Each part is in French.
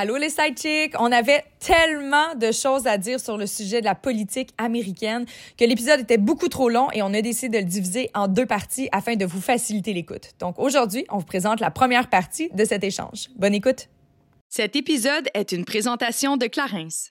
Allô les sidechicks! On avait tellement de choses à dire sur le sujet de la politique américaine que l'épisode était beaucoup trop long et on a décidé de le diviser en deux parties afin de vous faciliter l'écoute. Donc aujourd'hui, on vous présente la première partie de cet échange. Bonne écoute! Cet épisode est une présentation de Clarence.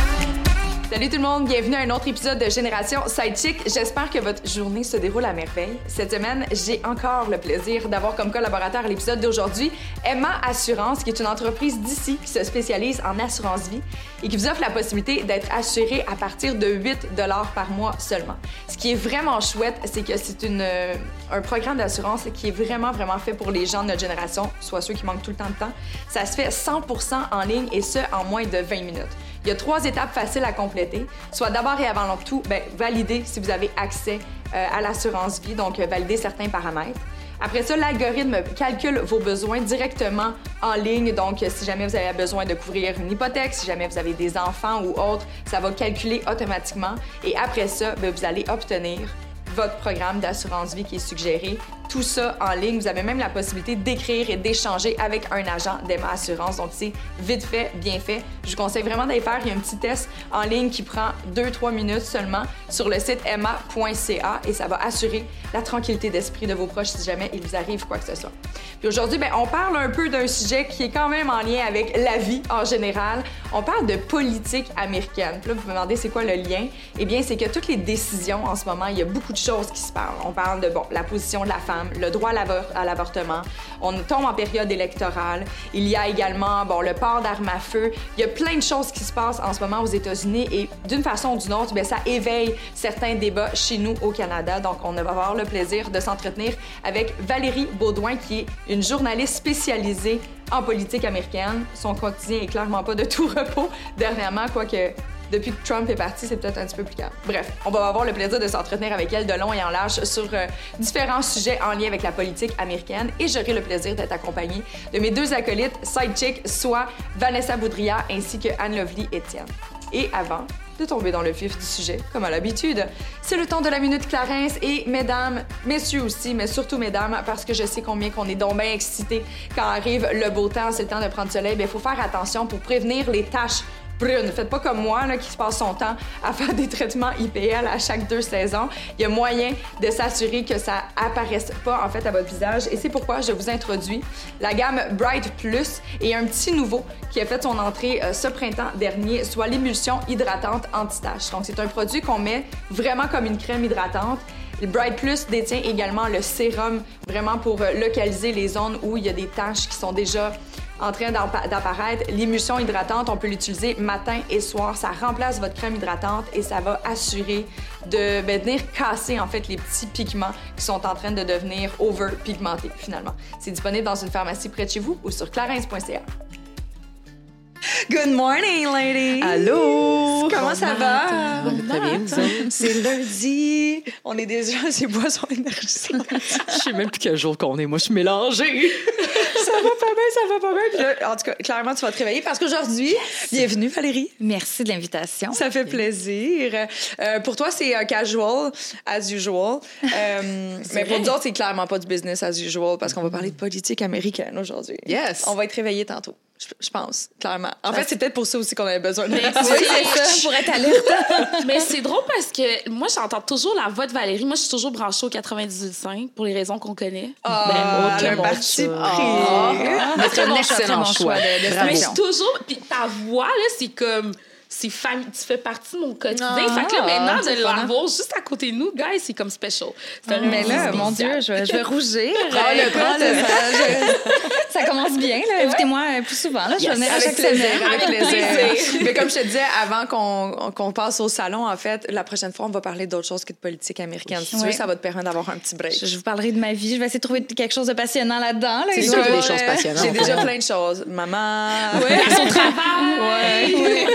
Salut tout le monde, bienvenue à un autre épisode de Génération Sidechick. J'espère que votre journée se déroule à merveille. Cette semaine, j'ai encore le plaisir d'avoir comme collaborateur l'épisode d'aujourd'hui Emma Assurance, qui est une entreprise d'ici qui se spécialise en assurance vie et qui vous offre la possibilité d'être assuré à partir de 8 dollars par mois seulement. Ce qui est vraiment chouette, c'est que c'est une euh, un programme d'assurance qui est vraiment vraiment fait pour les gens de notre génération, soit ceux qui manquent tout le temps de temps. Ça se fait 100% en ligne et ce en moins de 20 minutes. Il y a trois étapes faciles à compléter. Soit d'abord et avant tout, ben, valider si vous avez accès euh, à l'assurance vie, donc euh, valider certains paramètres. Après ça, l'algorithme calcule vos besoins directement en ligne. Donc, si jamais vous avez besoin de couvrir une hypothèque, si jamais vous avez des enfants ou autres, ça va calculer automatiquement. Et après ça, ben, vous allez obtenir votre programme d'assurance vie qui est suggéré tout ça en ligne. Vous avez même la possibilité d'écrire et d'échanger avec un agent d'Emma Assurance. Donc, c'est vite fait, bien fait. Je vous conseille vraiment d'aller faire. Il y a un petit test en ligne qui prend 2-3 minutes seulement sur le site emma.ca et ça va assurer la tranquillité d'esprit de vos proches si jamais il vous arrive quoi que ce soit. Puis aujourd'hui, ben, on parle un peu d'un sujet qui est quand même en lien avec la vie en général. On parle de politique américaine. Puis là, vous me demandez c'est quoi le lien? Eh bien, c'est que toutes les décisions en ce moment, il y a beaucoup de choses qui se parlent. On parle de, bon, la position de la femme, le droit à l'avortement. On tombe en période électorale. Il y a également bon, le port d'armes à feu. Il y a plein de choses qui se passent en ce moment aux États-Unis et d'une façon ou d'une autre, bien, ça éveille certains débats chez nous au Canada. Donc, on va avoir le plaisir de s'entretenir avec Valérie Baudouin, qui est une journaliste spécialisée en politique américaine. Son quotidien est clairement pas de tout repos dernièrement, quoique depuis que Trump est parti, c'est peut-être un petit peu plus calme. Bref, on va avoir le plaisir de s'entretenir avec elle de long et en large sur euh, différents sujets en lien avec la politique américaine et j'aurai le plaisir d'être accompagnée de mes deux acolytes sidechick, soit Vanessa Boudria ainsi que Anne Lovely Etienne. Et avant de tomber dans le vif du sujet, comme à l'habitude, c'est le temps de la minute Clarence et mesdames, messieurs aussi, mais surtout mesdames, parce que je sais combien qu'on est donc bien excités quand arrive le beau temps, c'est le temps de prendre soleil, il faut faire attention pour prévenir les tâches ne Faites pas comme moi, là, qui se passe son temps à faire des traitements IPL à chaque deux saisons. Il y a moyen de s'assurer que ça apparaisse pas, en fait, à votre visage. Et c'est pourquoi je vous introduis la gamme Bright Plus et un petit nouveau qui a fait son entrée euh, ce printemps dernier, soit l'émulsion hydratante anti-tache. Donc, c'est un produit qu'on met vraiment comme une crème hydratante. Le Bright Plus détient également le sérum vraiment pour euh, localiser les zones où il y a des taches qui sont déjà en train d'apparaître. L'émulsion hydratante, on peut l'utiliser matin et soir. Ça remplace votre crème hydratante et ça va assurer de ben, venir casser en fait les petits pigments qui sont en train de devenir over-pigmentés finalement. C'est disponible dans une pharmacie près de chez vous ou sur clarins.ca. Good morning, ladies! Allô! Comment ça va? Très bien, C'est lundi. On est déjà ces boissons énergisantes. Je sais même plus quel jour qu'on est. Moi, je suis mélangée. ça va pas bien, ça va pas bien. en tout cas, clairement, tu vas te réveiller parce qu'aujourd'hui, bienvenue Valérie. Merci de l'invitation. Ça fait plaisir. Euh, pour toi, c'est euh, casual, as usual. Euh, mais pour nous autres, c'est clairement pas du business as usual parce qu'on va parler de politique américaine aujourd'hui. Yes. On va être réveillés tantôt. Je, pense, clairement. En fait, c'est peut-être pour ça aussi qu'on avait besoin de. Mais c'est ça, pour être alerte. Mais c'est drôle parce que moi, j'entends toujours la voix de Valérie. Moi, je suis toujours branchée au 98.5 pour les raisons qu'on connaît. Oh, un parti pris. Ah, c'est un excellent choix. De, mais je suis toujours. Puis ta voix, là, c'est comme c'est famille, tu fais partie de mon quotidien. Ah, fait que là, maintenant, de l'avoir juste à côté de nous, guys, c'est comme special. Ah, mais là, mon Dieu, je, je vais rougir. ça, ça, commence bien, là. Invitez-moi plus souvent, là. Je vais venir à chaque plaisir, Avec plaisir. mais comme je te disais, avant qu'on qu'on passe au salon, en fait, la prochaine fois, on va parler d'autre chose que de politique américaine. Si tu veux, ça va te permettre d'avoir un petit break. Je, vous parlerai de ma vie. Je vais essayer de trouver quelque chose de passionnant là-dedans. c'est sûr des choses passionnantes. J'ai déjà plein de choses. Maman. Ouais, son travail. Ouais.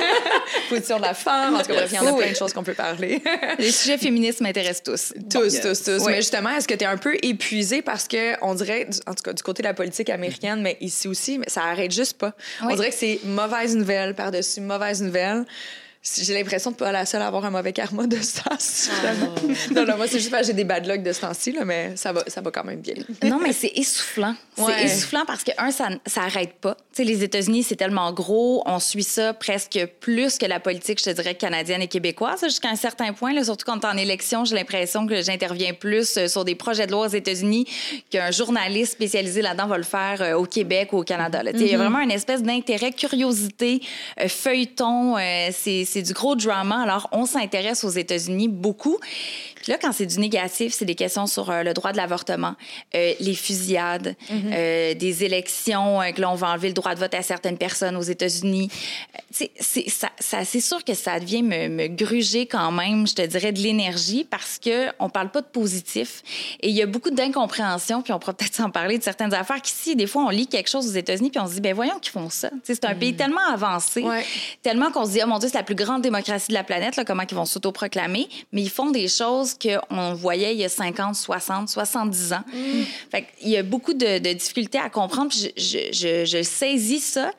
position de la femme. En tout cas, il y en a plein de choses qu'on peut parler. Les sujets féministes m'intéressent tous. Tous, tous, tous. Mais justement, est-ce que tu es un peu épuisé parce que on dirait, en tout cas du côté de la politique américaine, mais ici aussi, ça arrête juste pas. On dirait que c'est mauvaise nouvelle par-dessus mauvaise nouvelle j'ai l'impression de pas la seule à avoir un mauvais karma de ce temps-ci. Oh. non, non, moi, c'est juste parce que j'ai des bad luck de ce temps-ci, mais ça va, ça va quand même bien. non, mais c'est essoufflant. C'est essoufflant parce que, un, ça n'arrête pas. Tu sais, les États-Unis, c'est tellement gros, on suit ça presque plus que la politique, je te dirais, canadienne et québécoise, jusqu'à un certain point. Là, surtout quand on est en élection, j'ai l'impression que j'interviens plus euh, sur des projets de loi aux États-Unis qu'un journaliste spécialisé là-dedans va le faire euh, au Québec ou au Canada. Il y a mm-hmm. vraiment une espèce d'intérêt, curiosité, euh, feuilleton. c'est c'est du gros drama. Alors, on s'intéresse aux États-Unis beaucoup. Puis là, quand c'est du négatif, c'est des questions sur euh, le droit de l'avortement, euh, les fusillades, mhm. euh, des élections, que là, on va enlever le droit de vote à certaines personnes aux États-Unis. c'est sûr que ça devient me, me, gruger quand même, je te dirais, de l'énergie parce que on parle pas de positif. Et il y a beaucoup d'incompréhension, puis on pourra peut-être s'en parler de certaines affaires qu'ici, des fois, on lit quelque chose aux États-Unis, puis on se dit, ben voyons qu'ils font ça. C'est un pays mhm. tellement avancé, tellement qu'on se dit, oh mon Dieu, c'est la plus grande démocratie de la planète, là, comment ils vont s'autoproclamer, mais ils font des choses qu'on voyait il y a 50, 60, 70 ans. Mm. Fait il y a beaucoup de, difficultés à comprendre. je, je, je, je saisis ça.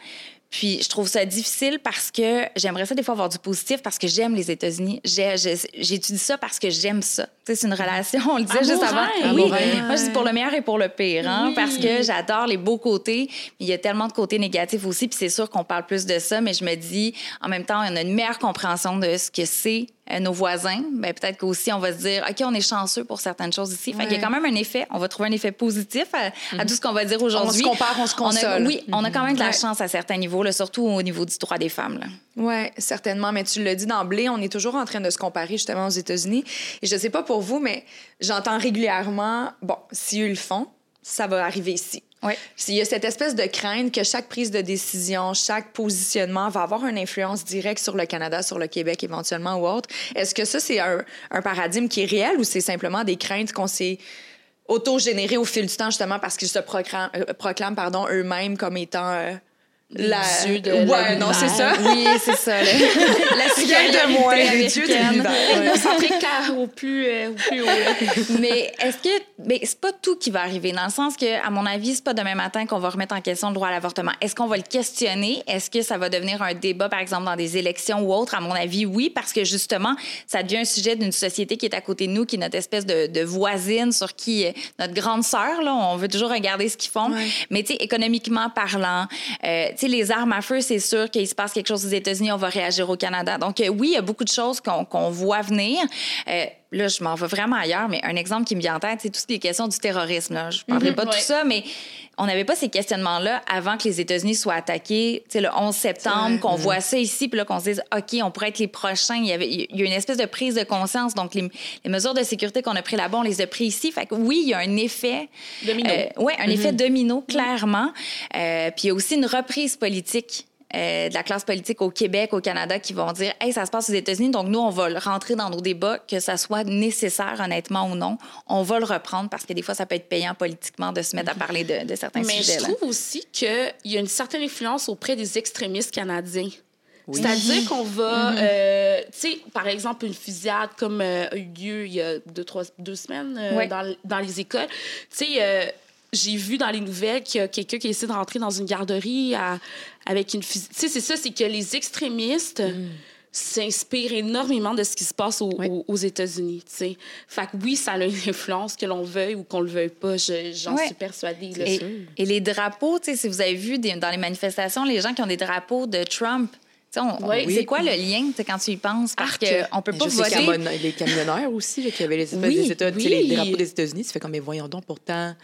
Puis je trouve ça difficile parce que j'aimerais ça des fois avoir du positif parce que j'aime les États-Unis. J'étudie ça parce que j'aime ça. C'est une relation, on le disait juste avant. Oui, moi je dis pour le meilleur et pour le pire, hein, parce que j'adore les beaux côtés. Il y a tellement de côtés négatifs aussi, puis c'est sûr qu'on parle plus de ça, mais je me dis en même temps, on a une meilleure compréhension de ce que c'est euh, nos voisins, ben, peut-être qu'aussi on va se dire, OK, on est chanceux pour certaines choses ici. Fait qu'il y a quand même un effet, on va trouver un effet positif à, mhm. tout ce qu'on va dire aujourd'hui. On se compare, on se console. oui, on a quand même de la chance à certains niveaux, là, surtout au niveau du droit des femmes. Oui, certainement. Mais tu le dis d'emblée, on est toujours en train de se comparer justement aux États-Unis. Et je ne sais pas pour vous, mais j'entends régulièrement, bon, si eux le font, ça va arriver ici. Oui. Il y a cette espèce de crainte que chaque prise de décision, chaque positionnement va avoir une influence directe sur le Canada, sur le Québec éventuellement ou autre. Est-ce que ça, c'est un, un, paradigme qui est réel ou c'est simplement des craintes qu'on s'est auto-générées au fil du temps justement parce qu'ils se proclament, euh, proclament pardon, eux-mêmes comme étant euh, la... dieux de Ouais, non, c'est ça. Oui, c'est ça. la cigale de moi, les dieux de l'univers. Ça au plus, euh, au plus haut. mais est-ce que... Mais c'est pas tout qui va arriver, dans le sens que, à mon avis, c'est pas demain matin qu'on va remettre en question le droit à l'avortement. Est-ce qu'on va le questionner? Est-ce que ça va devenir un débat, par exemple, dans des élections ou autres? À mon avis, oui, parce que, justement, ça devient un sujet d'une société qui est à côté de nous, qui est notre espèce de, de voisine sur qui... Notre grande sœur, là, on veut toujours regarder ce qu'ils font. Mais, tu sais, économiquement parlant... Euh, sais, les armes à feu, c'est sûr qu'il se passe quelque chose aux États-Unis, on va réagir au Canada. Donc, euh, oui, il y a beaucoup de choses qu'on voit venir. Là, je m'en vais vraiment ailleurs, mais un exemple qui me vient en tête, c'est tout ce qui est question du terrorisme. Là. Je ne parlerai mhm, pas de tout ça, mais on n'avait pas ces questionnements-là avant que les États-Unis soient attaqués. sais, le 11 septembre, qu'on mhm. voit ça ici, puis là, qu'on se dise, OK, on pourrait être les prochains. Il y, avait, il y a une espèce de prise de conscience. Donc, les, mesures de sécurité qu'on a pris là-bas, on les a pris ici. Fait que oui, il y a un effet... Domino. Euh, oui, un effet mhm. domino, clairement. Euh, puis il y a aussi une reprise politique euh, de la classe politique au Québec, au Canada, qui vont dire Hey, ça se passe aux États-Unis, donc nous, on va le rentrer dans nos débats, que ça soit nécessaire, honnêtement ou non. On va le reprendre parce que des fois, ça peut être payant politiquement de se mettre à mhm. parler de, certains sujets. Mais je trouve aussi qu'il y a une certaine influence auprès des extrémistes canadiens. C'est-à-dire qu'on va, mhm. euh, tu sais, par exemple, une fusillade comme euh, a eu lieu il y a deux, trois, deux semaines dans, dans, les écoles. Tu sais, j'ai vu dans les nouvelles qu'il y a quelqu'un qui essaie de rentrer dans une garderie avec une fusée. Tu sais, c'est ça, c'est que les extrémistes mm. s'inspirent énormément de ce qui se passe aux États-Unis, tu sais. Fait que oui, ça a une influence, que l'on veuille ou qu'on le veuille pas, j'en suis persuadée. et, et, les drapeaux, tu sais, si vous avez vu dans les manifestations, les gens qui ont des drapeaux de Trump, c'est quoi le lien quand tu y penses? Parce qu'on peut pas voter. les camionneurs aussi, qui avaient les, les, États, les drapeaux des États-Unis. Ça fait comme, mais voyons donc, pourtant,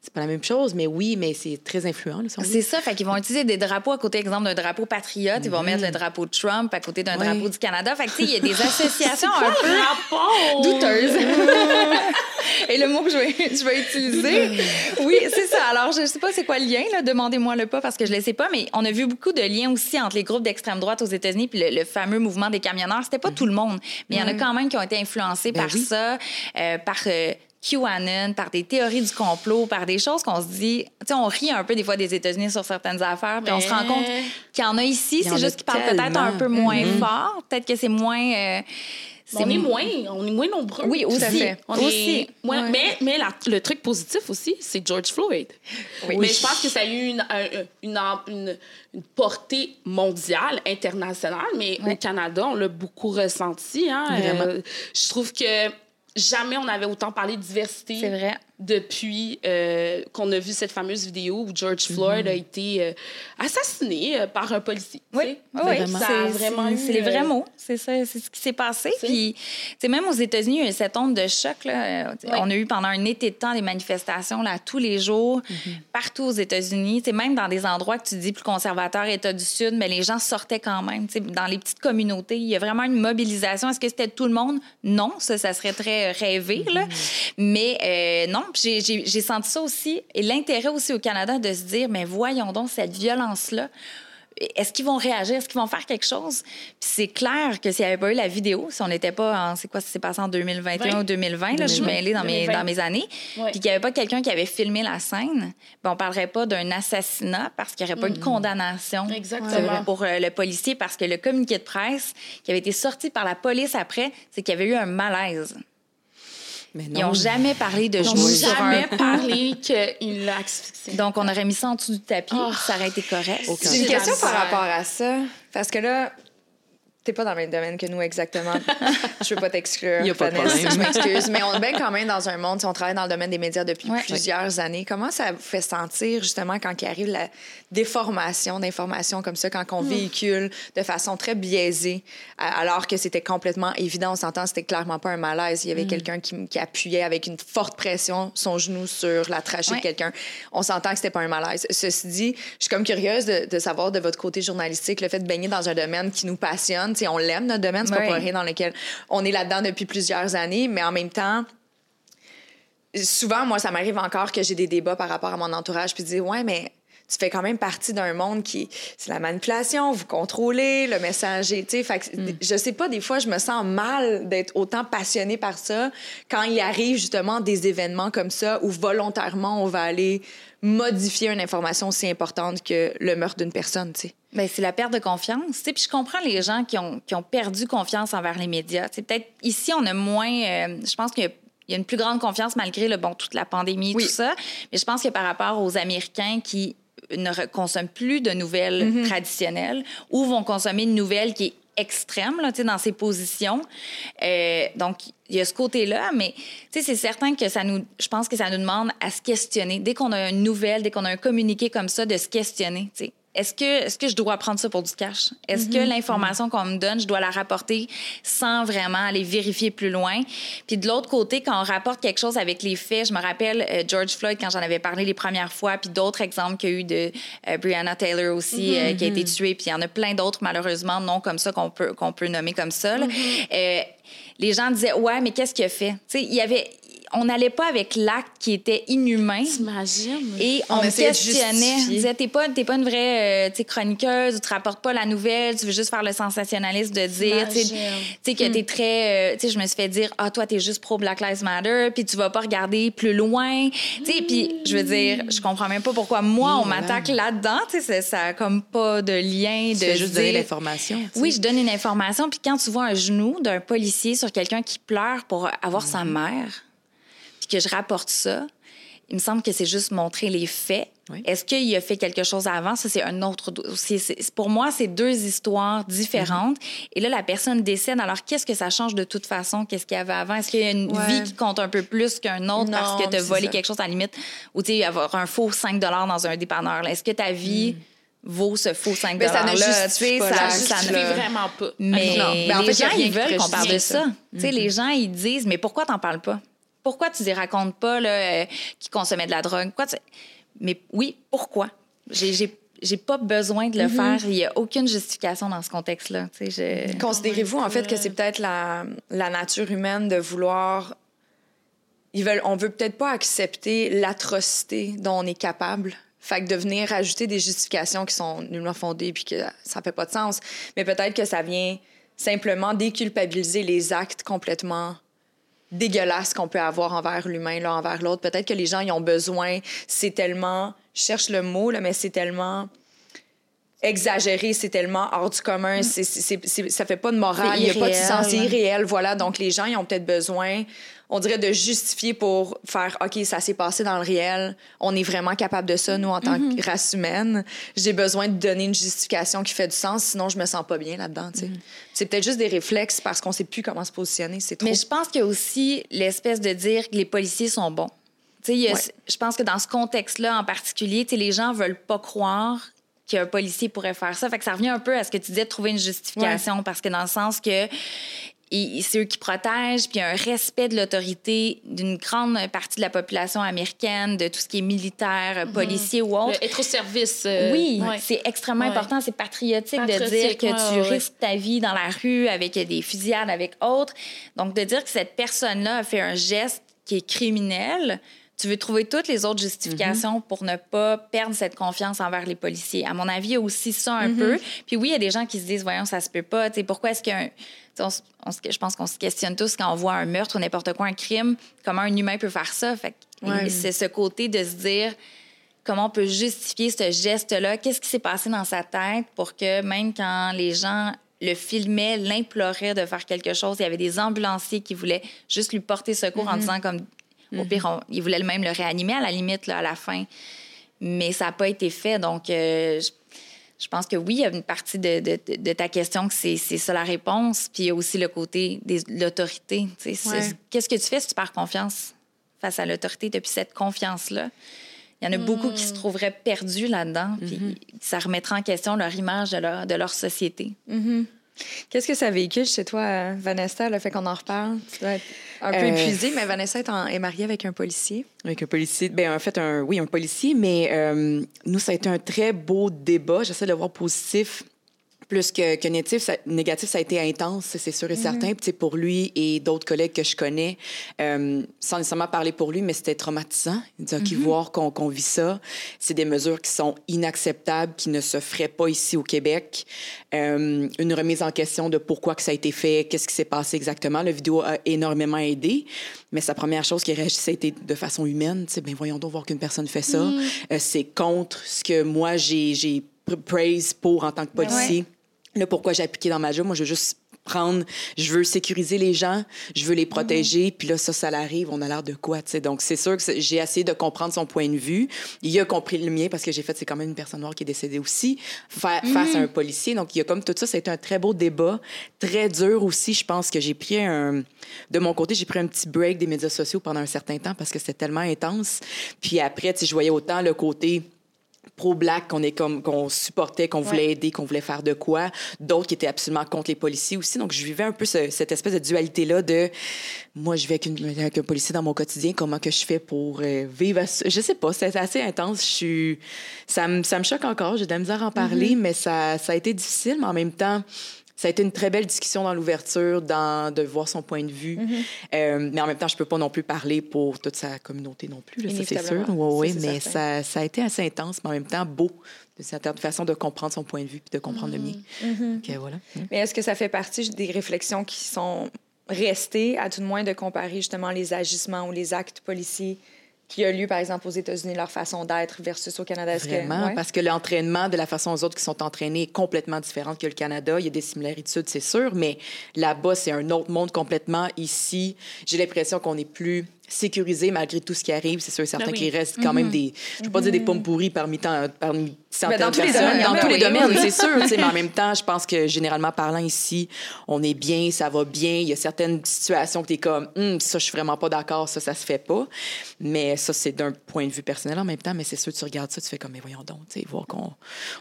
c'est pas la même chose. Mais oui, mais c'est très influent. C'est ça. Fait qu'ils vont utiliser des drapeaux à côté, exemple, d'un drapeau patriote. Ils vont mettre le drapeau de Trump à côté d'un drapeau du Canada. Fait que, tu sais, il y a des associations un peu douteuses. Et le mot que je vais, je vais utiliser, oui, c'est ça. Alors, je sais pas c'est quoi le lien, demandez-moi le pas parce que je le sais pas, mais on a vu beaucoup de liens aussi entre les groupes d'extrême droite aux États-Unis puis le, fameux mouvement des camionneurs. C'était pas tout le monde, mais il y en a quand même qui ont été influencés ben par ça, euh, par euh, QAnon, par des théories du complot, par des choses qu'on se dit. Tu sais, on rit un peu des fois des États-Unis sur certaines affaires, puis on se rend compte qu'il y en a ici. C'est juste qu'ils parlent peut-être un peu moins mm-hmm. fort. Peut-être que c'est moins. Euh, on est moins, on est moins nombreux. Oui, aussi. On aussi. Mais, mais le truc positif aussi, c'est George Floyd. Oui. Mais je pense que ça a eu une, une, une, une portée mondiale, internationale, mais au Canada, on l'a beaucoup ressenti. Hein? Euh, je trouve que jamais on avait autant parlé de diversité. C'est vrai depuis euh, qu'on a vu cette fameuse vidéo où George Floyd a mhm. été euh, assassiné euh, par un policier. Oui, oui, c'est les vrais mots. C'est ça, c'est ce qui s'est passé. Puis, même aux États-Unis, il y a eu cette onde de choc. Là. On a eu pendant un été de temps des manifestations là, tous les jours, mhm. partout aux États-Unis. Même dans des endroits que tu dis plus conservateurs, État du Sud, mais les gens sortaient quand même. Dans les petites communautés, il y a vraiment une mobilisation. Est-ce que c'était tout le monde? Non, ça, ça serait très rêvé. Là. Mhm. Mais non, j'ai senti ça aussi, et l'intérêt aussi au Canada de se dire, mais voyons donc cette violence-là. Est-ce qu'ils vont réagir? Est-ce qu'ils vont faire quelque chose? Puis c'est clair que s'il n'y avait pas eu la vidéo, si on n'était pas en, c'est quoi, s'est passé en 2021 ou 2020, là, je suis mêlée dans mes, dans mes années, puis qu'il n'y avait pas quelqu'un qui avait filmé la scène, ben on ne parlerait pas d'un assassinat parce qu'il n'y aurait pas eu de condamnation Exactement. pour euh, le policier, parce que le communiqué de presse qui avait été sorti par la police après, c'est qu'il y avait eu un malaise. Ils n'ont jamais parlé de genoux sur jamais parlé qu'il l'a asphyxié. Donc, on aurait mis ça en dessous du tapis, oh. ça aurait été correct. J'ai une question par rapport à ça. Parce que là, t'es pas dans le même domaine que nous exactement. je veux pas t'exclure. Il a pas de Je m'excuse. Mais on est bien quand même dans un monde, si on travaille dans le domaine des médias depuis plusieurs années. Comment ça vous fait sentir, justement, quand il arrive la déformation d'informations comme ça, quand on hmm. véhicule de façon très biaisée, alors que c'était complètement évident, on s'entend, c'était clairement pas un malaise. Il y avait hmm. quelqu'un qui, qui, appuyait avec une forte pression son genou sur la trachée de quelqu'un. On s'entend que c'était pas un malaise. Ceci dit, je suis comme curieuse de, de savoir de votre côté journalistique, le fait de baigner dans un domaine qui nous passionne, on l'aime, notre domaine. C'est pas pour rien dans lequel on est là-dedans depuis plusieurs années, mais en même temps, souvent, moi, ça m'arrive encore que j'ai des débats par rapport à mon entourage, puis dire, ouais, mais tu fais quand même partie d'un monde qui c'est la manipulation, vous contrôlez le messager, tu sais. Mm. je sais pas, des fois, je me sens mal d'être autant passionnée par ça quand il arrive justement des événements comme ça où volontairement on va aller modifier une information aussi importante que le meurtre d'une personne, tu sais. Bien, c'est la perte de confiance. Puis je comprends les gens qui ont, qui ont perdu confiance envers les médias. Peut-être ici, on a moins. Euh, je pense qu'il y a une plus grande confiance malgré le, bon, toute la pandémie et tout ça. Mais je pense que par rapport aux Américains qui ne consomment plus de nouvelles mm-hmm. traditionnelles ou vont consommer une nouvelle qui est extrême là, dans ses positions. Euh, donc, il y a ce côté-là, mais c'est certain que ça nous, je pense que ça nous demande à se questionner. Dès qu'on a une nouvelle, dès qu'on a un communiqué comme ça, de se questionner. sais est-ce que, est que je dois prendre ça pour du cash? Est-ce que mhm. l'information qu'on me donne, je dois la rapporter sans vraiment aller vérifier plus loin? Puis de l'autre côté, quand on rapporte quelque chose avec les faits, je me rappelle euh, George Floyd quand j'en avais parlé les premières fois, puis d'autres exemples qu'il y a eu de euh, Brianna Taylor aussi, euh, qui a été mhm. tuée, puis il y en a plein d'autres, malheureusement, non comme ça qu'on peut, qu'on peut nommer comme ça. Mhm. les gens disaient, ouais, mais qu'est-ce qu'il a fait? Il y avait, on n'allait pas avec l'acte qui était inhumain. T'imagines? Et on, on questionnait. On disait, t'es pas, pas une vraie euh, chroniqueuse, tu te rapportes pas la nouvelle, tu veux juste faire le sensationnaliste de dire, tu sais, que t'es hmm. très, euh, tu sais, je me suis fait dire, ah, toi, t'es juste pro Black Lives Matter, puis tu vas pas regarder plus loin. Tu sais, puis je veux dire, je comprends même pas pourquoi moi, on m'attaque là-dedans, tu sais, ça a comme pas de lien de. juste donner l'information. Oui, je donne une information, puis quand tu vois un genou d'un policier sur quelqu'un qui pleure pour avoir sa mhm. Que je rapporte ça, il me semble que c'est juste montrer les faits. Est-ce qu'il a fait quelque chose avant? Ça, c'est un autre. Pour moi, c'est deux histoires différentes. Mm-hmm. Et là, la personne décède. Alors, qu'est-ce que ça change de toute façon? Qu'est-ce qu'il y avait avant? Est-ce qu'il y a une vie qui compte un peu plus qu'un autre parce que tu as volé quelque chose à la limite? Ou, tu sais, avoir un faux 5 dans un dépanneur. Est-ce que ta vie... Mm. vaut ce faux 5 là. Ça ne justifie, ça, ça, vraiment pas. Mais, mais les gens, ils veulent qu'on parle de ça. Tu sais, Les mm-hmm. gens, ils disent, mais pourquoi t'en parles pas? Pourquoi tu ne racontes pas là, euh, qu'ils consommaient de la drogue? Quoi, Mais oui, pourquoi? J'ai pas besoin de le mm-hmm. faire. Il n'y a aucune justification dans ce contexte-là. Je... Considérez-vous, en fait, que c'est peut-être la, la, nature humaine de vouloir... Ils veulent, on veut peut-être pas accepter l'atrocité dont on est capable. Fait que de venir ajouter des justifications qui sont nullement fondées puis que ça fait pas de sens. Mais peut-être que ça vient simplement déculpabiliser les actes complètement dégueulasse qu'on peut avoir envers l'humain, là, envers l'autre. Peut-être que les gens y ont besoin. C'est tellement, je cherche le mot, là, mais c'est tellement exagéré, c'est tellement hors du commun, c'est, c'est, ça fait pas de morale, il n'y a pas de sens, c'est irréel, voilà. Donc, les gens, ils ont peut-être besoin, on dirait, de justifier pour faire, OK, ça s'est passé dans le réel, on est vraiment capable de ça, nous, en tant que mm-hmm. race humaine. J'ai besoin de donner une justification qui fait du sens, sinon je me sens pas bien là-dedans. Mm-hmm. C'est peut-être juste des réflexes parce qu'on sait plus comment se positionner, c'est trop... Mais je pense qu'il y a aussi l'espèce de dire que les policiers sont bons. Je pense que dans ce contexte-là en particulier, les gens veulent pas croire qu'un policier pourrait faire ça. Fait que ça revient un peu à ce que tu disais de trouver une justification, parce que dans le sens que c'est eux qui protègent, puis un respect de l'autorité d'une grande partie de la population américaine, de tout ce qui est militaire, mhm. policier ou autre. être au service. Euh, oui, c'est extrêmement important. C'est patriotique, de dire que tu risques ta vie dans la rue avec des fusillades, avec autres. Donc, de dire que cette personne-là a fait un geste qui est criminel, tu veux trouver toutes les autres justifications mm-hmm. pour ne pas perdre cette confiance envers les policiers. À mon avis, il y a aussi ça un mm-hmm. peu. Puis oui, il y a des gens qui se disent, voyons, ça se peut pas. sais, pourquoi est-ce qu'un... je pense qu'on se questionne tous quand on voit un meurtre ou n'importe quoi, un crime, comment un humain peut faire ça. Fait c'est ce côté de se dire comment on peut justifier ce geste-là, qu'est-ce qui s'est passé dans sa tête pour que même quand les gens le filmaient, l'imploraient de faire quelque chose, il y avait des ambulanciers qui voulaient juste lui porter secours en mm-hmm. disant comme au pire, mhm. il voulait même le réanimer à la limite, là, à la fin. Mais ça n'a pas été fait. Donc, euh, je, pense que oui, il y a une partie de, ta question que c'est ça la réponse. Puis il y a aussi le côté de l'autorité. Qu'est-ce que tu fais si tu perds confiance face à l'autorité depuis cette confiance-là? Il y en a beaucoup qui se hmm. trouveraient perdus là-dedans, puis mhm. ça remettra en question leur image de leur, de leur société. Mhm. Qu'est-ce que ça véhicule chez toi, Vanessa, le fait qu'on en reparle? Tu dois être un peu euh, épuisée, mais Vanessa est, mariée avec un policier. Avec un policier. Bien, en fait, un, oui, un policier, mais euh, nous, ça a été un très beau débat. J'essaie de le voir positif plus que, que négatif, ça, négatif, ça a été intense, c'est sûr et mhm. certain. Puis, pour lui et d'autres collègues que je connais, euh, sans nécessairement parler pour lui, mais c'était traumatisant. Il dit, OK, mhm. voir qu'on vit ça, c'est des mesures qui sont inacceptables, qui ne se feraient pas ici au Québec. Euh, une remise en question de pourquoi que ça a été fait, qu'est-ce qui s'est passé exactement. La vidéo a énormément aidé, mais sa première chose qui réagissait était de façon humaine. Tu sais, ben voyons donc voir qu'une personne fait ça. Mhm. Euh, c'est contre ce que moi, j'ai praise pour en tant que policier. Pourquoi j'ai appliqué dans ma job, moi, je veux juste prendre, je veux sécuriser les gens, je veux les mhm. protéger, puis là, ça, ça l'arrive, on a l'air de quoi, tu sais. Donc, c'est sûr que j'ai essayé de comprendre son point de vue. Il a compris le mien parce que j'ai fait, c'est quand même une personne noire qui est décédée aussi, face à mhm. un policier. Donc, il y a comme tout ça, ça a été un très beau débat, très dur aussi. Je pense que j'ai pris un, de mon côté, j'ai pris un petit break des médias sociaux pendant un certain temps parce que c'était tellement intense. Puis après, tu sais, je voyais autant le côté pro-black qu'on est comme qu'on supportait, qu'on voulait aider, qu'on voulait faire de quoi, d'autres qui étaient absolument contre les policiers aussi. Donc je vivais un peu cette espèce de dualité là de moi je vais avec, un policier dans mon quotidien, comment que je fais pour euh, vivre je sais pas, c'est assez intense, je suis ça me ça me choque encore, j'ai de la misère à en parler, mm-hmm. mais ça ça a été difficile, mais en même temps ça a été une très belle discussion dans l'ouverture, dans de voir son point de vue. Mm-hmm. Euh, mais en même temps, je peux pas non plus parler pour toute sa communauté non plus, ça c'est sûr. Oui, oui, mais ça, ça, a été assez intense, mais en même temps beau de certaine façon de comprendre son point de vue puis de comprendre le mien. Mm-hmm. Mm-hmm. voilà. Mais est-ce que ça fait partie des réflexions qui sont restées, à tout de moins de comparer justement les agissements ou les actes policiers qui a lieu, par exemple, aux États-Unis, leur façon d'être versus au Canada. Vraiment, parce que l'entraînement de la façon aux autres qui sont entraînés est complètement différent que le Canada. Il y a des similarités, c'est sûr, mais là-bas, c'est un autre monde complètement. Ici, j'ai l'impression qu'on est plus sécurisé malgré tout ce qui arrive. C'est sûr et certain ben qu'il reste quand même mhm. des, je ne veux pas dire des mhm. pommes pourries parmi, tant, parmi certaines dans personnes. Tous les domaines, dans tous les domaines, c'est sûr. mais en même temps, je pense que généralement parlant ici, on est bien, ça va bien. Il y a certaines situations que tu es comme, hum, ça, je suis vraiment pas d'accord, ça, ça se fait pas. Mais ça, c'est d'un point de vue personnel en même temps. Mais c'est sûr, tu regardes ça, tu fais comme, mais voyons donc, tu voir qu'on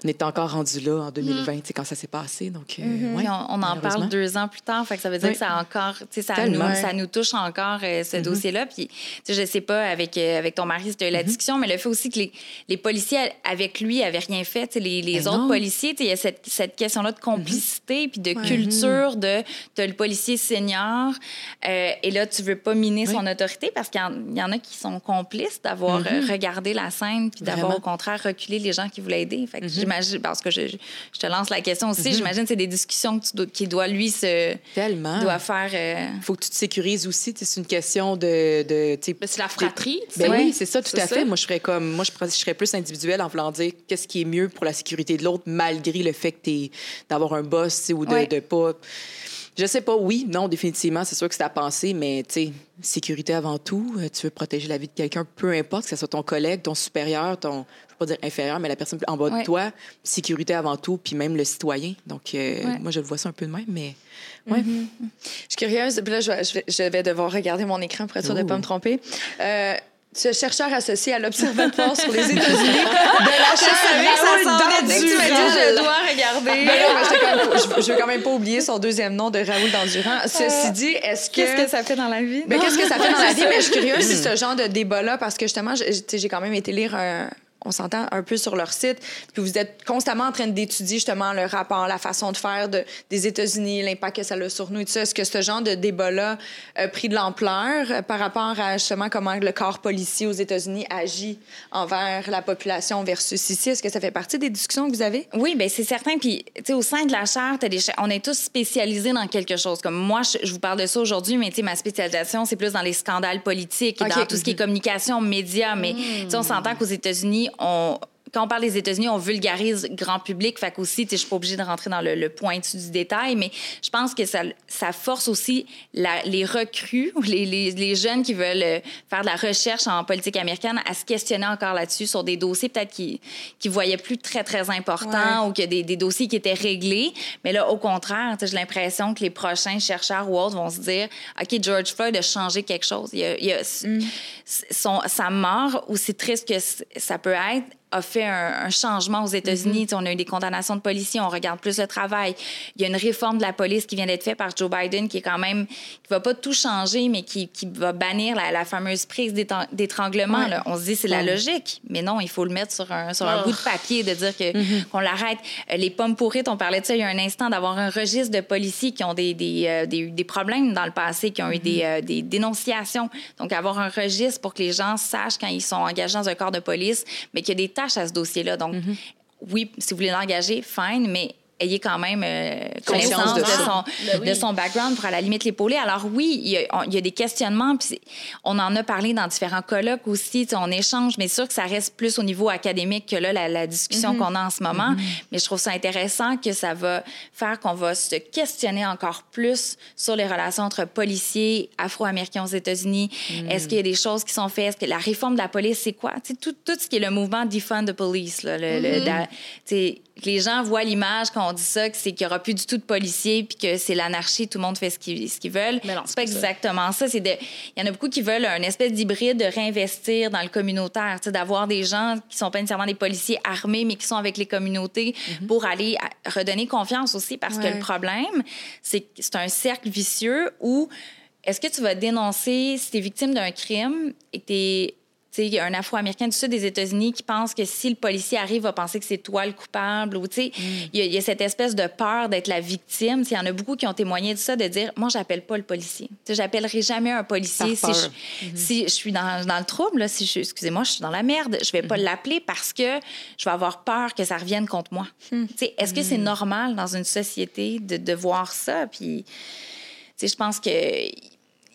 on est encore rendu là en 2020, mhm. tu sais, quand ça s'est passé. Donc, euh, ouais, on, en parle deux ans plus tard. Fait que ça veut dire que ça, encore, ça, nous, ça nous touche encore, euh, ce dossier-là. Puis Puis, je sais pas avec, euh, avec ton mari, c'était la mm-hmm. discussion, mais le fait aussi que les, les policiers avec lui avaient rien fait. Les, les ben autres policiers, il y a cette, cette question-là de complicité puis de culture de tu le policier senior euh, et là, tu veux pas miner son autorité parce qu'il y, en a qui sont complices d'avoir mm-hmm. regardé la scène puis d'avoir au contraire reculé les gens qui voulaient aider. Fait que j'imagine, parce que je, je, te lance la question aussi, j'imagine que c'est des discussions qu'il doit, lui, se. Tellement. doit faire. Euh, faut que tu te sécurises aussi. C'est une question de. De c'est la fratrie. Ben oui, c'est ça, tout à fait. Moi, je serais comme. Moi, je, serais plus individuelle en voulant dire qu'est-ce qui est mieux pour la sécurité de l'autre, malgré le fait que d'avoir un boss ou de, de pas. Je sais pas, oui, non, définitivement, c'est sûr que c'est à penser, mais tu sais, sécurité avant tout. Euh, tu veux protéger la vie de quelqu'un, peu importe, que ce soit ton collègue, ton supérieur, ton, je veux pas dire inférieur, mais la personne en bas de toi, sécurité avant tout, puis même le citoyen. Donc, euh, moi, je le vois ça un peu de même, mais ouais. Mm-hmm. Je suis curieuse, puis là, je vais, je vais, devoir regarder mon écran pour être sûre de ne pas me tromper. Euh, ce chercheur associé à l'Observatoire sur les États-Unis de la chaire Raoul Dandurand. je dois regarder. je, ne veux quand même pas oublier son deuxième nom de Raoul Dandurand. Ceci dit, est-ce que... Qu'est-ce que ça fait dans la vie? Mais qu'est-ce que ça fait dans la vie? Mais je suis curieuse si ce genre de débat-là, parce que justement, j'ai quand même été lire un, on s'entend un peu sur leur site. Puis vous êtes constamment en train d'étudier justement le rapport, la façon de faire de, des États-Unis, l'impact que ça a sur nous et tout ça. Est-ce que ce genre de débat-là a pris de l'ampleur euh, par rapport à justement comment le corps policier aux États-Unis agit envers la population versus ici? Est-ce que ça fait partie des discussions que vous avez? Oui, bien c'est certain. Puis, tu sais, au sein de la chaire, des... on est tous spécialisés dans quelque chose. Comme moi, je, vous parle de ça aujourd'hui, mais tu sais, ma spécialisation, c'est plus dans les scandales politiques et dans tout ce qui est communication, médias. Mais, tu sais, on s'entend qu'aux États-Unis, on, quand on parle des États-Unis, on vulgarise grand public. Fait qu'aussi, je suis pas obligée de rentrer dans le, le pointu du détail, mais je pense que ça, ça force aussi la, les recrues, les, les, les, jeunes qui veulent euh, faire de la recherche en politique américaine à se questionner encore là-dessus sur des dossiers peut-être qui qui voyaient plus très, très importants ou que des, des, dossiers qui étaient réglés. Mais là, au contraire, j'ai l'impression que les prochains chercheurs ou autres vont se dire, OK, George Floyd a changé quelque chose. Il y a, il a mm. son, sa mort, aussi triste que ça peut être, a fait un, changement aux États-Unis. Mm-hmm. On a eu des condamnations de policiers, on regarde plus le travail. Il y a une réforme de la police qui vient d'être faite par Joe Biden qui est quand même, qui va pas tout changer, mais qui, qui va bannir la, fameuse prise d'étranglement. On se dit c'est la logique, mais non, il faut le mettre sur un, sur un bout de papier, de dire que mm-hmm. qu'on l'arrête. Euh, les pommes pourrites, on parlait de ça il y a un instant, d'avoir un registre de policiers qui ont des, des, euh, des, des problèmes dans le passé, qui ont eu des, mm-hmm. euh, des dénonciations. Donc avoir un registre pour que les gens sachent quand ils sont engagés dans un corps de police, mais qu'il y a des tâches à ce dossier-là. Donc, mm-hmm. oui, si vous voulez l'engager, fine, mais ayez quand même euh, connaissance de, son, ben de son background pour à la limite l'épauler. Alors oui, il y, a, il y a des questionnements, puis on en a parlé dans différents colloques aussi, on échange, mais sûr que ça reste plus au niveau académique que là, la, discussion mm-hmm. qu'on a en ce moment. Mm-hmm. Mais je trouve ça intéressant que ça va faire qu'on va se questionner encore plus sur les relations entre policiers afro-américains aux États-Unis. Mm. Est-ce qu'il y a des choses qui sont faites? Est-ce que la réforme de la police, c'est quoi? tout, tout ce qui est le mouvement Defund the Police, là, le, mm-hmm que les gens voient l'image quand on dit ça, que c'est qu'il n'y aura plus du tout de policiers, puis que c'est l'anarchie, tout le monde fait ce qu'ils ce qu'ils veulent. Mais non, c'est pas exactement ça. C'est il y en a beaucoup qui veulent un espèce d'hybride de réinvestir dans le communautaire, d'avoir des gens qui sont pas nécessairement des policiers armés, mais qui sont avec les communautés mhm. pour aller redonner confiance aussi, parce que le problème, c'est que c'est un cercle vicieux où est-ce que tu vas dénoncer si tu es victime d'un crime et que tu es il y a un Afro-Américain du sud des États-Unis qui pense que si le policier arrive, il va penser que c'est toi le coupable. Ou, mm. il, y a, cette espèce de peur d'être la victime. Il y en a beaucoup qui ont témoigné de ça, de dire Moi, j'appelle pas le policier. J'appellerai jamais un policier si je, mm-hmm. si je, suis dans, dans, le trouble, si je, excusez-moi, je suis dans la merde. Je vais pas mm-hmm. l'appeler parce que je vais avoir peur que ça revienne contre moi. Mm. Est-ce que c'est mm. normal dans une société de, de voir ça? Puis, je pense que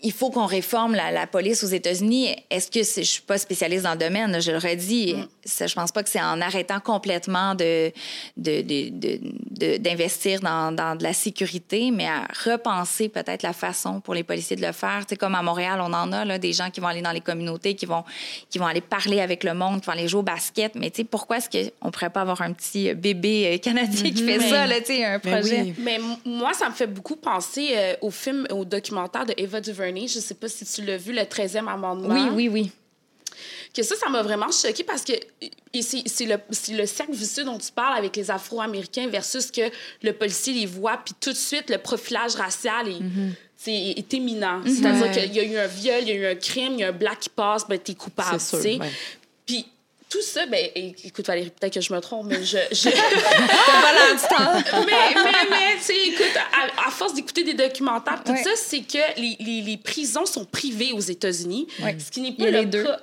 il faut qu'on réforme la, police aux États-Unis. Est-ce que je suis pas spécialiste dans le domaine, je le redis. Mm. Ça, je pense pas que c'est en arrêtant complètement de, d'investir dans, dans, de la sécurité, mais à repenser peut-être la façon pour les policiers de le faire. Tu comme à Montréal, on en a là, des gens qui vont aller dans les communautés, qui vont, qui vont aller parler avec le monde, qui vont aller jouer au basket. Mais tu sais, pourquoi est-ce qu'on pourrait pas avoir un petit bébé euh, canadien qui fait mm-hmm. ça, là, tu sais, un projet? Mais moi, ça me fait beaucoup penser euh, au film, au documentaire de Eva DuVernay je ne sais pas si tu l'as vu, le 13e amendement. Oui, oui, oui. Que ça, ça m'a vraiment choqué parce que c'est le, le cercle vicieux dont tu parles avec les Afro-Américains versus que le policier les voit, puis tout de suite, le profilage racial est. Mm-hmm. est éminent. C'est-à-dire qu'il y a eu un viol, il y a eu un crime, il y a un black qui passe, ben, t'es coupable, tu sais. Puis tout ça, ben, écoute, Valérie, peut-être que je me trompe, mais je. je... pas mais, mais, mais, tu sais, écoute, à, force d'écouter des documentaires, tout ça, c'est que les, les, les, prisons sont privées aux États-Unis, ce qui n'est pas le deux. cas.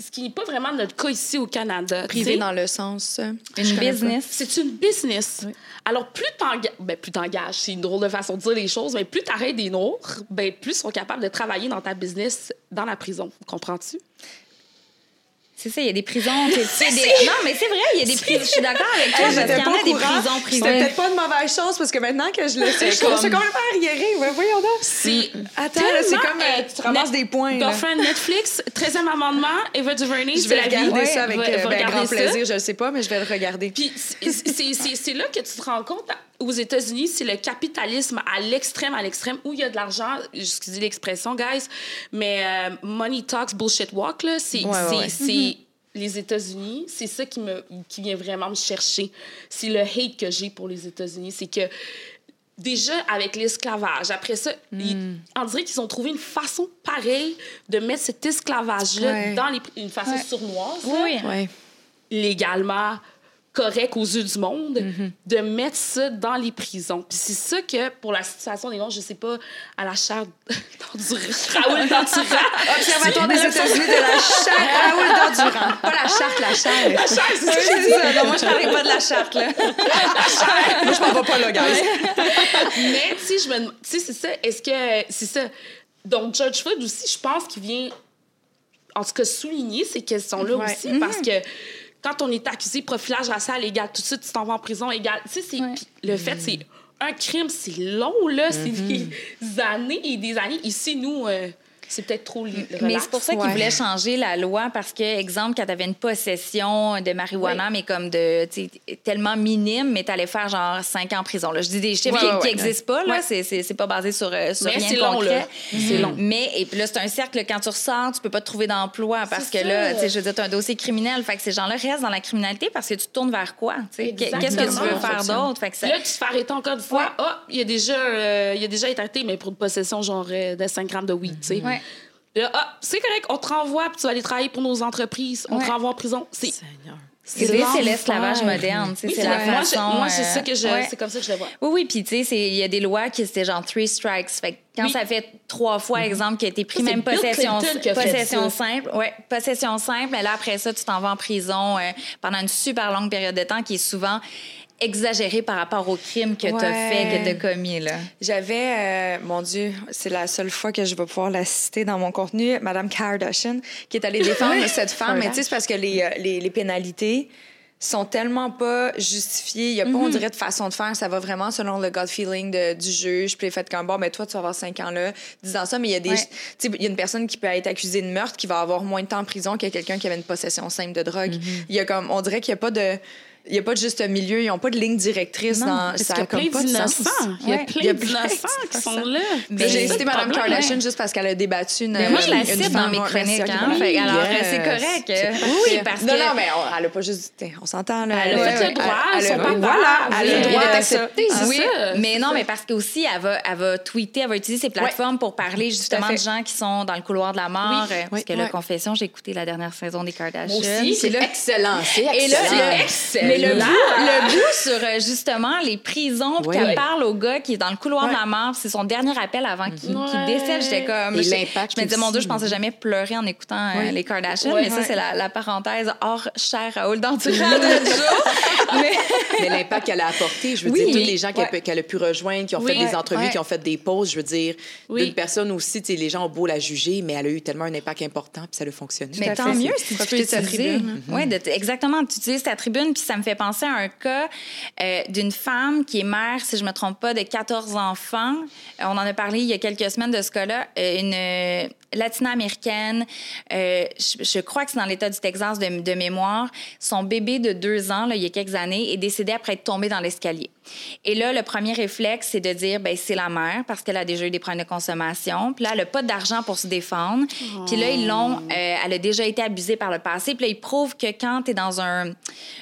Ce qui n'est pas vraiment notre cas ici au Canada. Privé dans le sens. Euh, une business. C'est une business. Alors, plus t'engages, ben, plus t'engages, c'est une drôle de façon de dire les choses, mais plus t'arrêtes des nôtres, ben, plus ils sont capables de travailler dans ta business dans la prison. Comprends-tu? C'est ça, il y a des prisons. des... Non, mais c'est vrai, il y a des prisons. Je suis d'accord avec toi, parce qu'il y en a des prisons privées. C'est peut-être pas une mauvaise chose, parce que maintenant que je le sais, je trouve ça complètement arriéré. voyons donc. Si. Attends, c'est comme euh, tu ramasses des points. Girlfriend Netflix, 13e amendement, Eva DuVernay, Je vais regarder ça avec euh, ben, grand plaisir. Je le sais pas, mais je vais le regarder. Puis c'est là que tu te rends compte aux États-Unis, c'est le capitalisme à l'extrême, à l'extrême, où il y a de l'argent, excusez l'expression, guys, mais euh, money talks, bullshit walk, là, c'est mhm. Les États-Unis, c'est ça qui, me, qui vient vraiment me chercher. C'est le hate que j'ai pour les États-Unis. C'est que déjà avec l'esclavage, après ça, hmm. on dirait qu'ils ont trouvé une façon pareille de mettre cet esclavage-là dans les, une façon sournoise, oui. légalement correct aux yeux du monde mhm. de mettre ça dans les prisons. Puis c'est ça que, pour la situation des Noirs, je sais pas, à la chaire Raoul Dandurand. Observatoire des États-Unis de la chaire Raoul Dandurand. Pas la charte, la chaire. La chaire, c'est ça. Non, moi, je parlais pas de la charte, là. la chaire. Moi, je m'en vais pas là, guys. Mais, tu sais, je me... Tu sais, c'est ça. Est-ce que... C'est ça. Donc, George Floyd aussi, je pense qu'il vient, en tout cas, souligner ces questions-là aussi, parce mhm. que quand on est accusé de profilage racial égal, tout de suite, tu t'en vas en prison égal. Tu sais, le fait, c'est un crime, c'est long, là. C'est mm-hmm. des années et des années. Ici, nous, euh, c'est peut-être trop relax. Mais c'est pour ça qu'ils voulaient changer la loi parce que, exemple, quand tu avais une possession de marijuana, mais comme de tellement minime, mais tu allais faire genre 5 ans en prison. Là. Je dis des chiffres qui n'existent pas, là. C'est pas basé sur, euh, rien de concret. C'est long. Mais et puis là, c'est un cercle. Quand tu ressors, tu peux pas te trouver d'emploi parce que là, je veux dire, tu as un dossier criminel. Fait que ces gens-là restent dans la criminalité parce que tu te tournes vers quoi? Qu'est-ce que tu veux faire d'autre? Ça... Là, tu te fais arrêter encore une fois. Ah, il y a déjà, euh, a déjà été arrêté, mais pour une possession genre euh, de 5 grammes de weed. Ah, c'est correct, on te renvoie, puis tu vas aller travailler pour nos entreprises. On te renvoie en prison. C'est. C'est l'esclavage moderne, c'est la façon. Moi, c'est ça que je, c'est comme ça que je le vois. Oui, oui, puis tu sais, il y a des lois qui c'était genre three strikes. Fait quand ça fait trois fois, mm-hmm. exemple, qui a été pris même possession, possession simple, ouais, possession simple, mais là après ça, tu t'en vas en prison euh, pendant une super longue période de temps qui est souvent exagéré par rapport au crime que tu as fait, que tu as commis. là. J'avais, euh, mon Dieu, c'est la seule fois que je vais pouvoir la citer dans mon contenu, Madame Kardashian, qui est allée défendre cette femme. Mais tu sais, c'est parce que les, euh, les, les pénalités sont tellement pas justifiées. Il n'y a pas, on mhm. dirait, de façon de faire. Ça va vraiment selon le gut feeling de, du juge. Puis, fait comme, bon, mais ben, toi, tu vas avoir cinq ans là. Disant ça, mais il y a des. Il y a une personne qui peut être accusée de meurtre qui va avoir moins de temps en prison que quelqu'un qui avait une possession simple de drogue. Mhm. Il y a comme, on dirait qu'il n'y a pas de il n'y a pas de juste milieu, ils n'ont pas de ligne directrice dans ça. Il y a plein d'innocents. Il y a plein d'innocents qui sont là. J'ai cité Mme Kardashian juste parce qu'elle a débattu une. Mais moi, je la cite dans mes chroniques. Hein, alors, c'est correct. Oui, parce que. Non, non, mais elle n'a pas juste. On s'entend, là. Elle a fait le droit. Voilà, elle a le droit d'accepter. Oui, mais non, mais parce qu'aussi, elle va, elle va tweeter, elle va utiliser ses plateformes pour parler justement de gens qui sont dans le couloir de la mort. Parce que la confession, j'ai écouté la dernière saison des Kardashians. C'est excellent. C'est excellent le, bout, le bout sur euh, justement les prisons, puis qu'elle parle au gars qui est dans le couloir de la mort, c'est son dernier appel avant qu'il décède. J'étais comme. je, je me disais, mon Dieu, je pensais jamais pleurer en écoutant euh, les Kardashians, mais ça, c'est la, parenthèse hors cher Raoul dans mais, mais l'impact qu'elle a apporté, je veux dire, tous les gens qu'elle a pu rejoindre, qui ont fait des entrevues, qui ont fait des pauses, je veux dire, une personne aussi, les gens ont beau la juger, mais elle a eu tellement un impact important, puis ça a fonctionné. Mais tant mieux si tu peux utiliser. Oui, exactement, tu utilises ta tribune, puis ça me fait penser à un cas euh, d'une femme qui est mère, si je me trompe pas, de 14 enfants. Euh, on en a parlé il y a quelques semaines de ce cas-là. Euh, une, latino-américaine. Euh, je, crois que c'est dans l'État du Texas de, de, mémoire. Son bébé de deux ans, là, il y a quelques années, est décédé après être tombé dans l'escalier. Et là, le premier réflexe, c'est de dire, ben c'est la mère parce qu'elle a déjà eu des problèmes de consommation. Puis là, elle n'a pas d'argent pour se défendre. Puis là, ils l'ont, euh, elle a déjà été abusée par le passé. Puis là, ils prouvent que quand tu es dans un,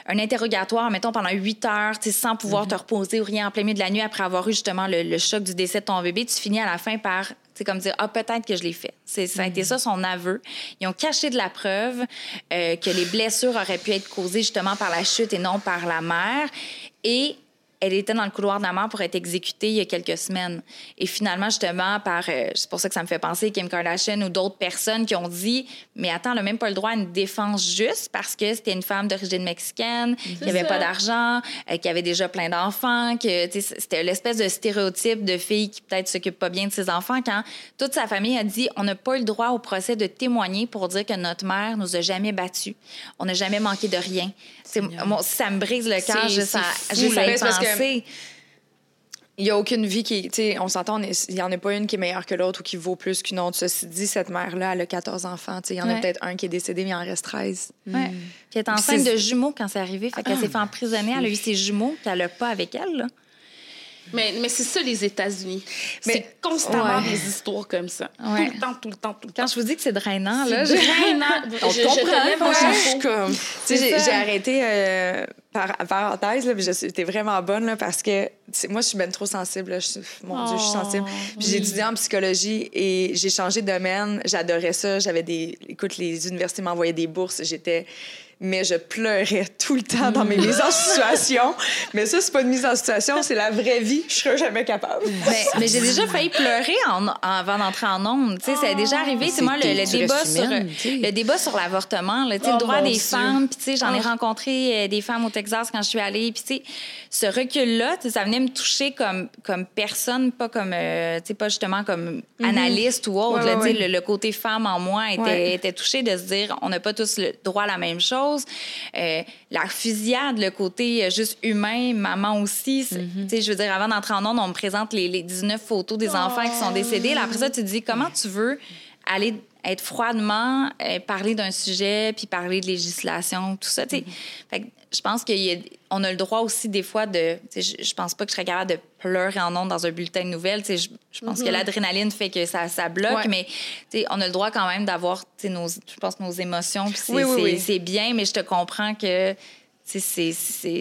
un, interrogatoire, mettons pendant huit heures, sans pouvoir mhm. te reposer ou rien en plein milieu de la nuit après avoir eu justement le, le choc du décès de ton bébé, tu finis à la fin par c'est comme dire ah peut-être que je l'ai fait. C'est ça a été mhm. ça son aveu. Ils ont caché de la preuve euh, que les blessures auraient pu être causées justement par la chute et non par la mère et elle était dans le couloir de la mort pour être exécutée il y a quelques semaines. Et finalement, justement, par, euh, c'est pour ça que ça me fait penser Kim Kardashian ou d'autres personnes qui ont dit, mais attends, elle n'a même pas le droit à une défense juste parce que c'était une femme d'origine mexicaine, qui n'avait pas d'argent, euh, qui avait déjà plein d'enfants, que c'était l'espèce de stéréotype de fille qui peut-être s'occupe pas bien de ses enfants quand toute sa famille a dit, on n'a pas le droit au procès de témoigner pour dire que notre mère nous a jamais battus, on n'a jamais manqué de rien. Ça me brise le cœur juste à, juste à y penser. Il n'y a aucune vie qui. Tu on s'entend, il n'y en a pas une qui est meilleure que l'autre ou qui vaut plus qu'une autre. Ceci dit, cette mère-là, elle a 14 enfants. Tu sais, il y en a peut-être un qui est décédé, mais il en reste 13. Ouais. Puis elle est enceinte de jumeaux quand c'est arrivé. Fait qu'elle s'est fait emprisonner. Elle a eu ses jumeaux qu'elle n'a pas avec elle. Là. Mais, mais c'est ça, les États-Unis. C'est constamment des histoires comme ça. Tout le temps, tout le temps, tout le temps. Quand je vous dis que c'est drainant, là. C'est drainant. On je, comprend. Je, comme... J'ai arrêté, euh, par parenthèse, là, j'étais vraiment bonne là, parce que moi, je suis bien trop sensible. Là. Je, mon Dieu, je suis sensible. Oh, puis j'ai étudié en psychologie et j'ai changé de domaine. J'adorais ça. J'avais des... Écoute, les universités m'envoyaient des bourses. J'étais mais je pleurais tout le temps dans mes mises en situation. Mais ça, c'est pas une mise en situation, c'est la vraie vie. Je serais jamais capable. mais, j'ai déjà failli pleurer en, avant d'entrer en ondes. Tu sais, ça a déjà arrivé. C'est moi le, débat sur le débat sur l'avortement, le, oh, droit des femmes. Puis tu sais, j'en ai oh. rencontré euh, des femmes au Texas quand je suis allée. Puis tu sais, ce recul-là, ça venait me toucher comme comme personne, pas comme euh, tu sais, pas justement comme mm-hmm. analyste ou autre. Le, côté femme en moi était, était touché de se dire, on n'a pas tous le droit à la même chose euh, la fusillade, le côté euh, juste humain, maman aussi. Mhm. Je veux dire, avant d'entrer en onde, on me présente les, 19 photos des enfants qui sont décédés. Là, après ça, tu te dis comment tu veux aller être froidement, euh, parler d'un sujet, puis parler de législation, tout ça. Mhm. Je pense qu'on a, a, le droit aussi des fois de... Je, je pense pas que je serais capable de pleurer en ondes dans un bulletin de nouvelles. Je, je pense que mhm. l'adrénaline fait que ça, ça bloque, mais on a le droit quand même d'avoir nos, je pense, nos émotions. C'est bien, mais je te comprends que c'est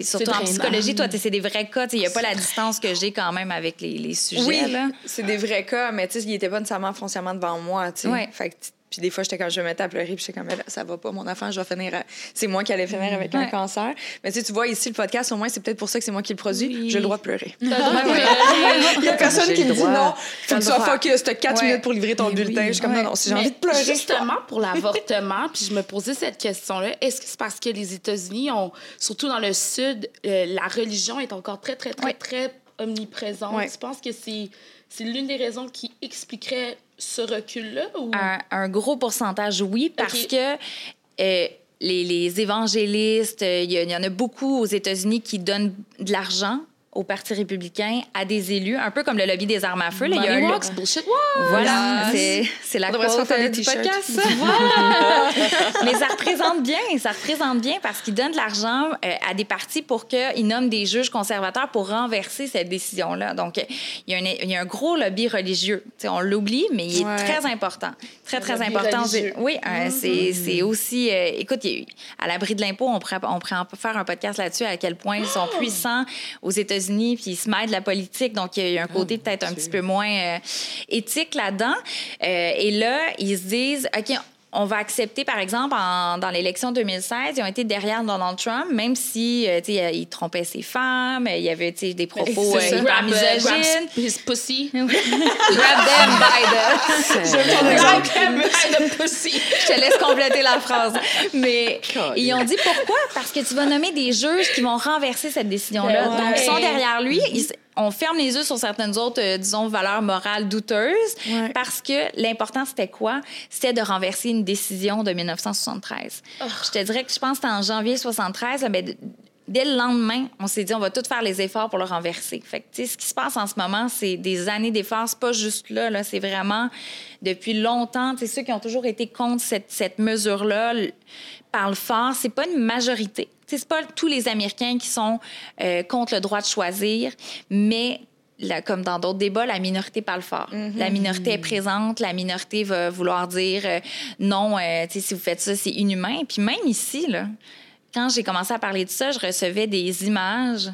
surtout en psychologie, toi, c'est des vrais cas. Il n'y a pas la distance que j'ai quand même avec les, les sujets. Oui, c'est des vrais cas, mais il n'était pas nécessairement foncièrement devant moi. Ouais. Fait que puis des fois, j'étais quand je me mettais à pleurer, puis j'étais comme, ça va pas, mon enfant, je vais finir. C'est moi qui allais finir avec un cancer. Mais tu, sais, tu vois, ici, le podcast, au moins, c'est peut-être pour ça que c'est moi qui le produis. J'ai le droit de pleurer. Il y a personne qui me dit non. Faut que tu sois focus. Tu as quatre minutes pour livrer ton bulletin. Je suis comme, non, non, si j'ai envie de pleurer. Justement, pour l'avortement, puis je me posais cette question-là, est-ce que c'est parce que les États-Unis ont, surtout dans le Sud, euh, la religion est encore très, très, très, très omniprésente? Je pense que c'est l'une des raisons qui expliquerait ce recul-là? Ou... Un, gros pourcentage, oui, parce que euh, les, les, évangélistes, euh, il y, en a beaucoup aux États-Unis qui donnent de l'argent au Parti républicain à des élus, un peu comme le lobby des armes à feu. Là, il y a un bullshit. Voilà, c'est la quote euh, du podcast. Voilà. Mais ça représente bien, ça représente bien parce qu'ils donnent de l'argent euh, à des partis pour qu'ils nomment des juges conservateurs pour renverser cette décision-là. Donc, il y, a un, il y a un gros lobby religieux. on l'oublie, mais il est très important. Très, très important. Oui, euh, mm-hmm. c'est aussi... écoute, à l'abri de l'impôt, on pourrait, on pourrait faire un podcast là-dessus à quel point ils sont puissants aux États-Unis puis ils se mêlent de la politique, donc il y a un côté ah, peut-être un petit peu moins euh, éthique là-dedans. Euh, et là, ils se disent, OK, on va accepter, par exemple, dans l'élection 2016, ils ont été derrière Donald Trump, même si, euh, tu sais, il trompait ses femmes, il y avait, tu sais, des propos euh, hyper misogynes. his pussy. grab them by the... grab them by the pussy. Je te laisse compléter la phrase. Mais ils ont dit pourquoi? Parce que tu vas nommer des juges qui vont renverser cette décision-là. Donc, ils sont derrière lui. Ils, on ferme les yeux sur certaines autres, euh, disons, valeurs morales douteuses parce que l'important, c'était quoi? C'était de renverser une décision de 1973. Je te dirais que je pense que en janvier 73, mais dès le lendemain, on s'est dit, on va tout faire les efforts pour le renverser. Fait que, ce qui se passe en ce moment, c'est des années d'efforts. C'est pas juste là, là c'est vraiment depuis longtemps. Ceux qui ont toujours été contre cette, cette mesure-là parlent fort. C'est pas une majorité. C'est pas tous les Américains qui sont euh, contre le droit de choisir, mais comme dans d'autres débats, la minorité parle fort. Mm-hmm. La minorité est présente, la minorité va vouloir dire euh, non, euh, si vous faites ça, c'est inhumain. Puis même ici, là, quand j'ai commencé à parler de ça, je recevais des images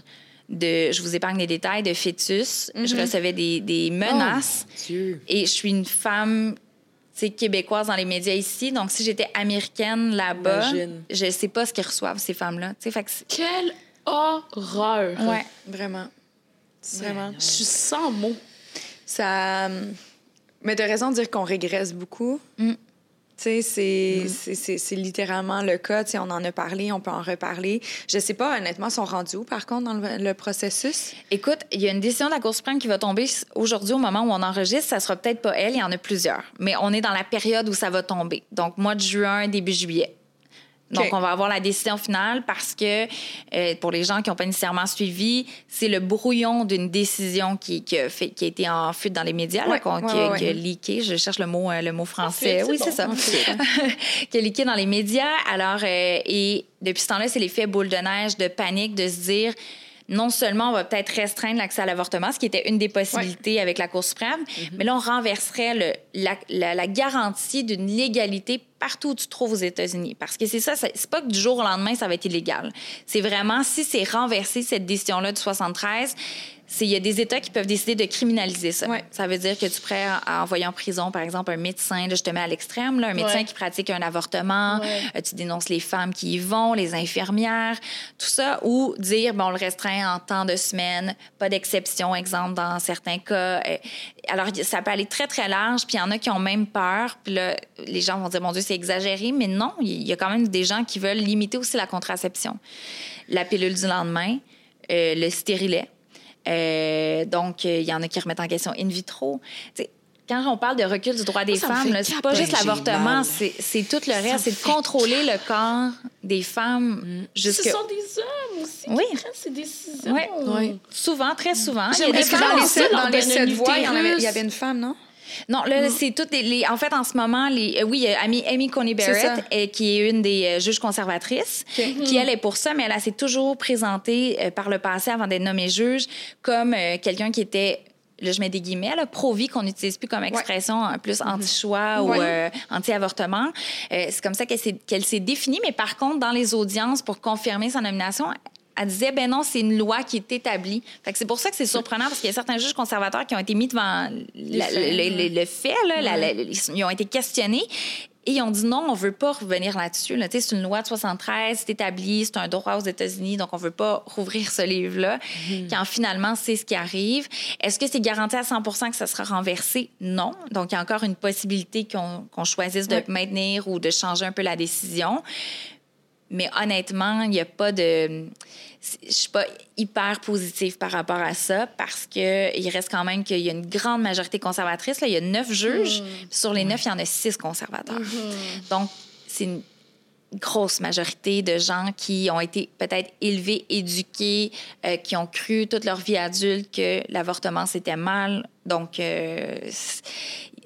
de, je vous épargne les détails, de fœtus. Je mm-hmm. recevais des, des menaces. Oh, et je suis une femme québécoise dans les médias ici. Donc, si j'étais américaine là-bas, je sais pas ce qu'ils reçoivent, ces femmes-là. Quelle horreur! Ouais. Vraiment. Vraiment. Je suis sans mots. Ça. Mais de raison de dire qu'on régresse beaucoup. Mm. Tu sais, mm. c'est littéralement le cas. Tu sais, on en a parlé, on peut en reparler. Je sais pas, honnêtement, sont rendus où, par contre, dans le, processus? Écoute, il y a une décision de la Cour suprême qui va tomber aujourd'hui au moment où on enregistre. Ça sera peut-être pas elle, il y en a plusieurs. Mais on est dans la période où ça va tomber. Donc, mois de juin, début juillet. Donc, on va avoir la décision finale parce que, euh, pour les gens qui n'ont pas nécessairement suivi, c'est le brouillon d'une décision qui, qui, a fait, qui, a été en fuite dans les médias, qui, a leaké. Je cherche le mot, euh, le mot français. oui, c'est ça. qui a leaké dans les médias. Alors, euh, et depuis ce temps-là, c'est l'effet boule de neige, de panique, de se dire non seulement on va peut-être restreindre l'accès à l'avortement, ce qui était une des possibilités avec la Cour suprême, mm-hmm. mais là, on renverserait le, la, la, la, garantie d'une légalité partout où tu trouves aux États-Unis. Parce que c'est ça, c'est pas que du jour au lendemain, ça va être illégal. C'est vraiment, si c'est renversé, cette décision-là du 73, il y a des États qui peuvent décider de criminaliser ça. Ça veut dire que tu pourrais envoyer en prison, par exemple, un médecin, là, je te mets à l'extrême, un médecin qui pratique un avortement, euh, tu dénonces les femmes qui y vont, les infirmières, tout ça, ou dire, bon, on le restreint en temps de semaine, pas d'exception, exemple, dans certains cas. Euh, alors, ça peut aller très, très large, puis il y en a qui ont même peur, puis là, les gens vont dire, mon Dieu, c'est exagéré, mais non, il y a quand même des gens qui veulent limiter aussi la contraception. La pilule du lendemain, euh, le stérilet, euh, donc, il y en a qui remettent en question in vitro. quand on parle de recul du droit des femmes, c'est pas juste l'avortement, c'est tout le reste, c'est de contrôler le corps des femmes mm. jusque... Ce sont des hommes aussi oui. qui prennent ces décisions. Oui. oui. Souvent, très souvent. Des femmes dans les sept, dans les sept voies, il y, avait, une femme, non? Non, là, c'est toutes les, En fait, en ce moment, les, euh, oui, Amy, Amy Coney Barrett, euh, qui est une des euh, juges conservatrices, qui, elle, est pour ça, mais elle, s'est toujours présentée par le passé, avant d'être nommée juge, comme quelqu'un qui était là, je mets des guillemets, pro-vie qu'on n'utilise plus comme expression plus mm-hmm. anti-choix ou anti-avortement. c'est comme ça qu'elle s'est définie, mais par contre, dans les audiences, pour confirmer sa nomination, elle disait, ben non, c'est une loi qui est établie. Fait c'est pour ça que c'est surprenant parce qu'il y a certains juges conservateurs qui ont été mis devant le, fait, ils ont été questionnés. Et ils ont dit non, on veut pas revenir là-dessus. Là. C'est une loi de 73, c'est établi, c'est un droit aux États-Unis, donc on veut pas rouvrir ce livre-là. Mm-hmm. Quand finalement, c'est ce qui arrive. Est-ce que c'est garanti à 100 que ça sera renversé? Non. Donc, il y a encore une possibilité qu'on choisisse de maintenir ou de changer un peu la décision. Mais honnêtement, il n'y a pas de. Je suis pas hyper positive par rapport à ça parce qu'il reste quand même qu'il y a une grande majorité conservatrice. Là, il y a neuf juges. Mmh. Sur les neuf, il y en a six conservateurs. Mmh. Donc, c'est une grosse majorité de gens qui ont été peut-être élevés, éduqués, euh, qui ont cru toute leur vie adulte que l'avortement, c'était mal. Donc, euh,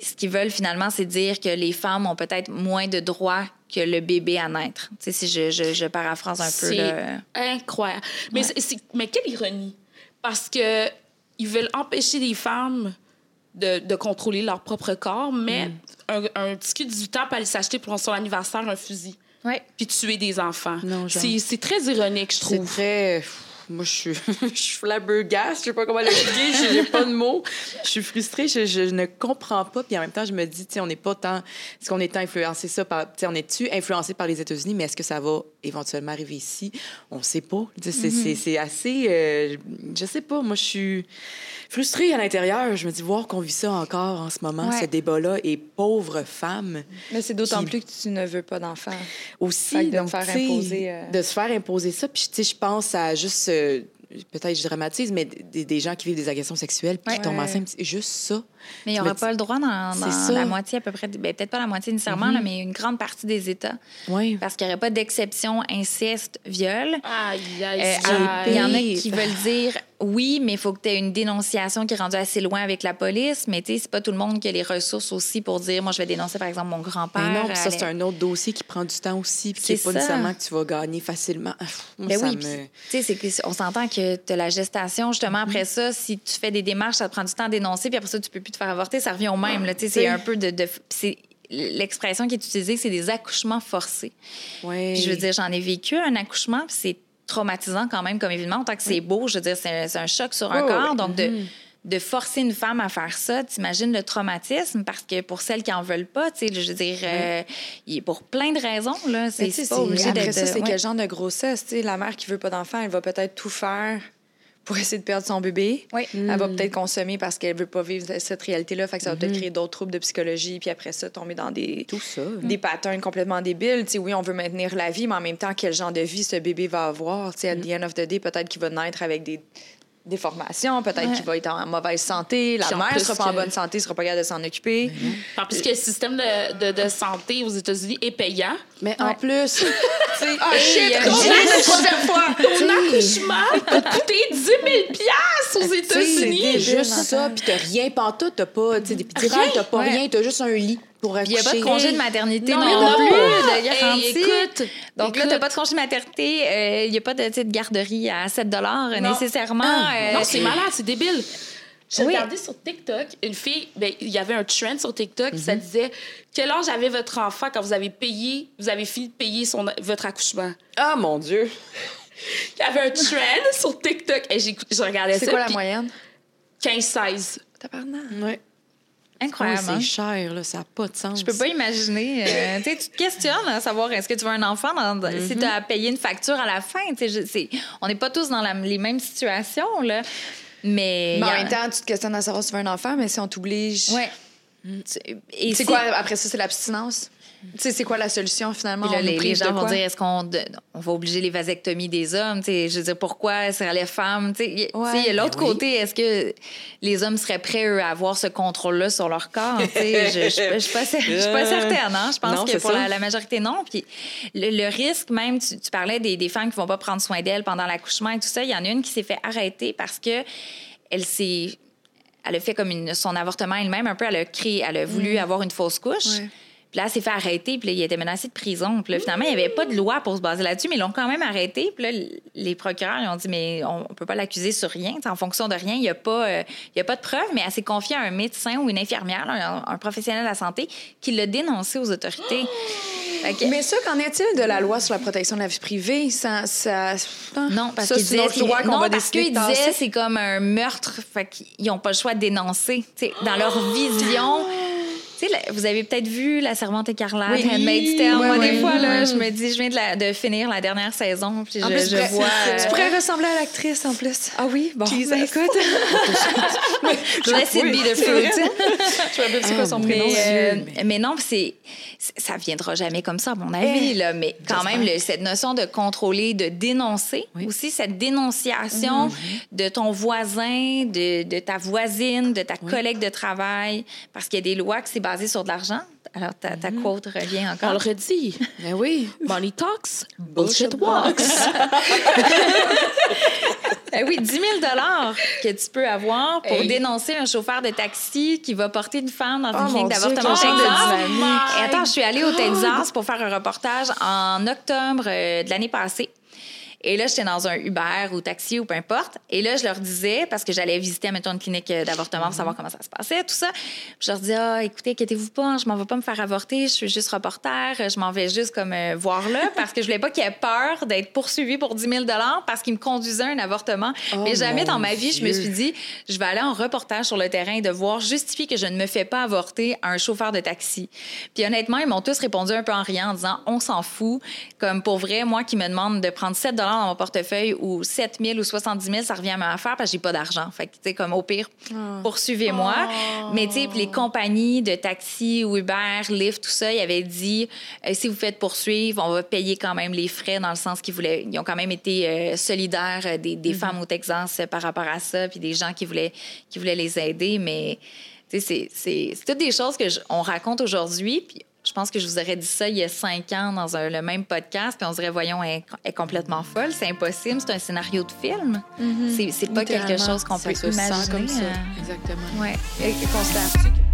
ce qu'ils veulent finalement, c'est dire que les femmes ont peut-être moins de droits que le bébé à naître. Tu sais, si je, je, paraphrase un peu. C'est incroyable. Mais, mais quelle ironie. Parce que ils veulent empêcher les femmes de, de contrôler leur propre corps, mais mm. un, un, petit de 18 ans peut aller s'acheter pour son anniversaire un fusil. Ouais. Puis tuer des enfants. C'est très ironique, je trouve. C'est très moi, je suis, je suis je sais pas comment l'expliquer, je n'ai pas de mots. Je suis frustrée, je, je, ne comprends pas. Puis en même temps, je me dis, tu sais, on n'est pas tant. Est-ce qu'on est influencé ça par. Tu sais, on est-tu influencé par les États-Unis, mais est-ce que ça va éventuellement arriver ici? On ne sait pas. Mm-hmm. C'est assez. Euh, je sais pas. Moi, je suis frustrée à l'intérieur. Je me dis, voir qu'on vit ça encore en ce moment, ce débat-là, et pauvre femme. Mais c'est d'autant plus que tu ne veux pas d'enfant. Aussi, de, faire imposer, euh, de se faire imposer ça. Puis, tu sais, je pense à juste peut-être je dramatise, mais des, des, gens qui vivent des agressions sexuelles puis qui tombent enceintes, juste ça. Mais il n'y aura pas le droit dans, dans la moitié à peu près, ben, peut-être pas la moitié nécessairement, là, mm-hmm. mais une grande partie des États. Oui. Parce qu'il n'y aurait pas d'exception inceste, viol. Aïe, aïe, aïe. Il y en a qui veulent dire oui, mais il faut que tu aies une dénonciation qui est rendue assez loin avec la police. Mais tu sais, c'est pas tout le monde qui a les ressources aussi pour dire, moi, je vais dénoncer, par exemple, mon grand-père. non, ça, c'est un autre dossier qui prend du temps aussi, puis qui n'est pas nécessairement que tu vas gagner facilement. Ben oui, tu sais, on s'entend que tu as la gestation, justement, après mm-hmm. ça, si tu fais des démarches, ça te prend du temps à dénoncer, puis après ça, tu peux plus te faire avorter, ça revient au même. Tu sais, c'est un peu de... de l'expression qui est utilisée, c'est des accouchements forcés. Oui. je veux dire, j'en ai vécu un accouchement, c'est traumatisant quand même comme évidemment. Tant que c'est beau, je veux dire, c'est un choc sur un corps. Donc, de, mm-hmm. de, forcer une femme à faire ça, t'imagines le traumatisme, parce que pour celles qui en veulent pas, tu sais, je veux dire, euh, pour plein de raisons, là, c'est pas obligé d'être... Après ça, c'est quel genre de grossesse, tu sais, la mère qui veut pas d'enfant, elle va peut-être tout faire pour essayer de perdre son bébé. Oui. Elle va mm. peut-être consommer parce qu'elle veut pas vivre cette réalité-là. Fait que ça va peut-être mm-hmm. créer d'autres troubles de psychologie. Puis après ça, tomber dans des, Tout ça. des patterns complètement débiles. sais, oui, on veut maintenir la vie, mais en même temps, quel genre de vie ce bébé va avoir? sais, at the mm. end of the day, peut-être qu'il va naître avec des des formations, peut-être qu'il va être en mauvaise santé, la mère ne sera pas en bonne santé, ne sera pas capable de s'en occuper. Mm-hmm. Puisque le système de, de, de, santé aux États-unis est payant. Mais en plus, ah shit, ton, fois. ton accouchement peut coûter 10 000 aux États-Unis. C'est juste ça, puis t'as rien pantoute, t'as pas des petits t'as pas rien, t'as juste un lit. Il n'y a pas de congé de maternité non, non, plus, de garantie. écoute, Donc là, tu n'as pas de congé de maternité, il euh, n'y a pas de, de, garderie à 7 nécessairement. Ah, euh, non, c'est malade, c'est débile. J'ai regardé sur TikTok, une fille, ben, il y avait un trend sur TikTok, qui ça mhm. disait quel âge avait votre enfant quand vous avez payé, vous avez fini de payer son, votre accouchement? Ah mon Dieu! il y avait un trend sur TikTok et j'ai regardé ça. C'est quoi la moyenne? 15-16. Tabarnak. Ouais. Incroyable. c'est cher, là, ça n'a pas de sens. Je peux pas imaginer. Euh, tu te questionnes à savoir est-ce que tu veux un enfant dans, si tu as payé une facture à la fin. Je, on n'est pas tous dans les mêmes situations. Là. Mais, en même temps, tu te questionnes à savoir si tu veux un enfant, mais si on t'oblige. Ouais. C'est quoi, après ça, c'est l'abstinence? Tu sais, c'est quoi la solution finalement? les, gens vont dire est-ce qu'on on va obliger les vasectomies des hommes? Tu sais, je veux dire, pourquoi c'est les femmes? Tu sais, il y a l'autre ben côté, est-ce que les hommes seraient prêts, eux, à avoir ce contrôle-là sur leur corps? Tu sais, je ne suis pas, certaine. Hein? Je pense que pour la, majorité, non. Puis le, risque, même, tu, parlais des, des, femmes qui vont pas prendre soin d'elles pendant l'accouchement et tout ça. Il y en a une qui s'est fait arrêter parce que elle s'est elle a fait comme une, son avortement elle-même, un peu, elle a créé, elle a voulu mm. avoir une fausse couche. Puis là, s'est fait arrêter, puis là, il était menacé de prison. Puis là, finalement, il n'y avait pas de loi pour se baser là-dessus, mais ils l'ont quand même arrêté. Puis là, les procureurs, ils ont dit, mais on ne peut pas l'accuser sur rien. en fonction de rien, il n'y a, pas, euh, a pas de preuve, mais elle s'est confiée à un médecin ou une infirmière, un, professionnel de la santé, qui l'a dénoncé aux autorités. Mais ça, qu'en est-il de la loi sur la protection de la vie privée? Ça, ça... Non, parce qu'ils parce qu'ils disaient c'est comme un meurtre. Fait qu'ils n'ont pas le choix de dénoncer. dans leur vision... Tu sais, vous avez peut-être vu La Servante écarlate, oui. Handmaid's Tale. Moi, des fois, là, je me dis, je viens de, de finir la dernière saison, puis je, plus, je vois... Tu pourrais ressembler à l'actrice, en plus. Ah oui? Bon, ben, écoute. Blessed be the fruit. je vais c'est quoi son prénom. Mais, euh, mais non, c'est ça viendra jamais comme ça, à mon avis, eh, là, mais quand même, le, cette notion de contrôler, de dénoncer, aussi cette dénonciation mhm. de ton voisin, de, de, ta voisine, de ta collègue de travail, parce qu'il y a des lois qui c'est basé sur de l'argent. Alors, ta, ta mhm. quote revient encore. On le redit. Ben oui. Money talks, bullshit walks. Eh oui, 10 000 que tu peux avoir pour dénoncer un chauffeur de taxi qui va porter une femme dans une oh clinique d'avortement. Oh, attends, je suis allée au Texas pour faire un reportage en octobre euh, de l'année passée. Et là, j'étais dans un Uber ou taxi ou peu importe. Et là, je leur disais, parce que j'allais visiter, mettons, une clinique d'avortement pour savoir comment ça se passait, tout ça. je leur disais, ah, écoutez, inquiétez-vous pas, je m'en vais pas me faire avorter, je suis juste reporter, je m'en vais juste comme euh, voir là, parce que je voulais pas qu'il ait peur d'être poursuivi pour 10 000 parce qu'il me conduisait à un avortement. Oh Mais jamais dans ma vie, je me suis dit, je vais aller en reportage sur le terrain et devoir justifier que je ne me fais pas avorter à un chauffeur de taxi. Puis honnêtement, ils m'ont tous répondu un peu en riant, en disant, on s'en fout. Comme pour vrai, moi qui me demande de prendre 7 dans mon portefeuille ou 7 000 ou 70 000, ça revient à ma affaire parce que j'ai pas d'argent. Fait que, tu sais, comme au pire, ah. poursuivez-moi. Oh. Mais, tu sais, les compagnies de taxi, Uber, Lyft, tout ça, ils avaient dit, euh, si vous faites poursuivre, on va payer quand même les frais dans le sens qu'ils voulaient, ils ont quand même été euh, solidaires euh, des, des mm-hmm. femmes au Texas par rapport à ça, puis des gens qui voulaient, qui voulaient les aider. Mais, tu sais, c'est toutes des choses que on raconte aujourd'hui, puis je pense que je vous aurais dit ça il y a cinq ans dans le même podcast, puis on se dirait, voyons, elle est complètement folle, c'est impossible, c'est un scénario de film. Mm-hmm. C'est pas quelque chose qu'on peut imaginer. comme ça. Euh. Exactement. Ouais. Considères-tu